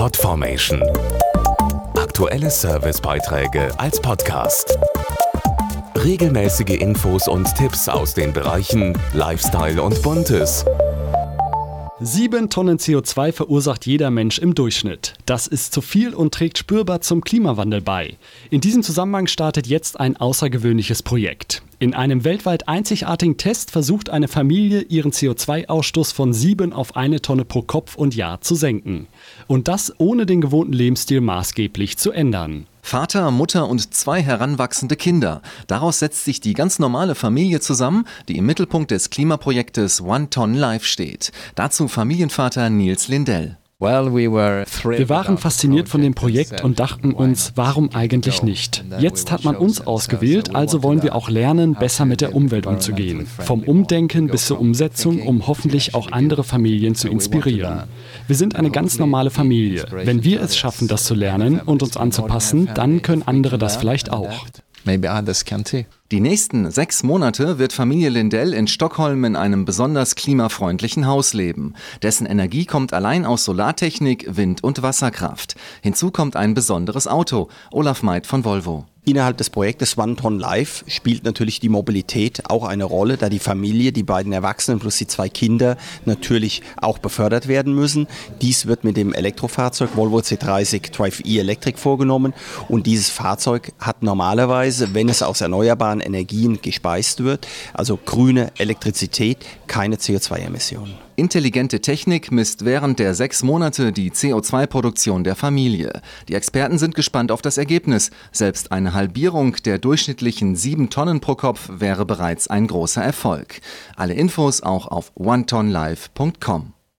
Podformation. Aktuelle Servicebeiträge als Podcast. Regelmäßige Infos und Tipps aus den Bereichen Lifestyle und Buntes. Sieben Tonnen CO2 verursacht jeder Mensch im Durchschnitt. Das ist zu viel und trägt spürbar zum Klimawandel bei. In diesem Zusammenhang startet jetzt ein außergewöhnliches Projekt. In einem weltweit einzigartigen Test versucht eine Familie, ihren CO2-Ausstoß von sieben auf eine Tonne pro Kopf und Jahr zu senken. Und das ohne den gewohnten Lebensstil maßgeblich zu ändern. Vater, Mutter und zwei heranwachsende Kinder. Daraus setzt sich die ganz normale Familie zusammen, die im Mittelpunkt des Klimaprojektes One Ton Life steht. Dazu Familienvater Nils Lindell. Wir waren fasziniert von dem Projekt und dachten uns, warum eigentlich nicht? Jetzt hat man uns ausgewählt, also wollen wir auch lernen, besser mit der Umwelt umzugehen. Vom Umdenken bis zur Umsetzung, um hoffentlich auch andere Familien zu inspirieren. Wir sind eine ganz normale Familie. Wenn wir es schaffen, das zu lernen und uns anzupassen, dann können andere das vielleicht auch. Maybe others can too. Die nächsten sechs Monate wird Familie Lindell in Stockholm in einem besonders klimafreundlichen Haus leben. Dessen Energie kommt allein aus Solartechnik, Wind- und Wasserkraft. Hinzu kommt ein besonderes Auto. Olaf Meid von Volvo. Innerhalb des Projektes One Ton Life spielt natürlich die Mobilität auch eine Rolle, da die Familie, die beiden Erwachsenen plus die zwei Kinder natürlich auch befördert werden müssen. Dies wird mit dem Elektrofahrzeug Volvo C30 Drive E Electric vorgenommen und dieses Fahrzeug hat normalerweise, wenn es aus erneuerbaren Energien gespeist wird, also grüne Elektrizität, keine CO2-Emissionen. Intelligente Technik misst während der sechs Monate die CO2-Produktion der Familie. Die Experten sind gespannt auf das Ergebnis. Selbst eine Halbierung der durchschnittlichen sieben Tonnen pro Kopf wäre bereits ein großer Erfolg. Alle Infos auch auf onetonlife.com.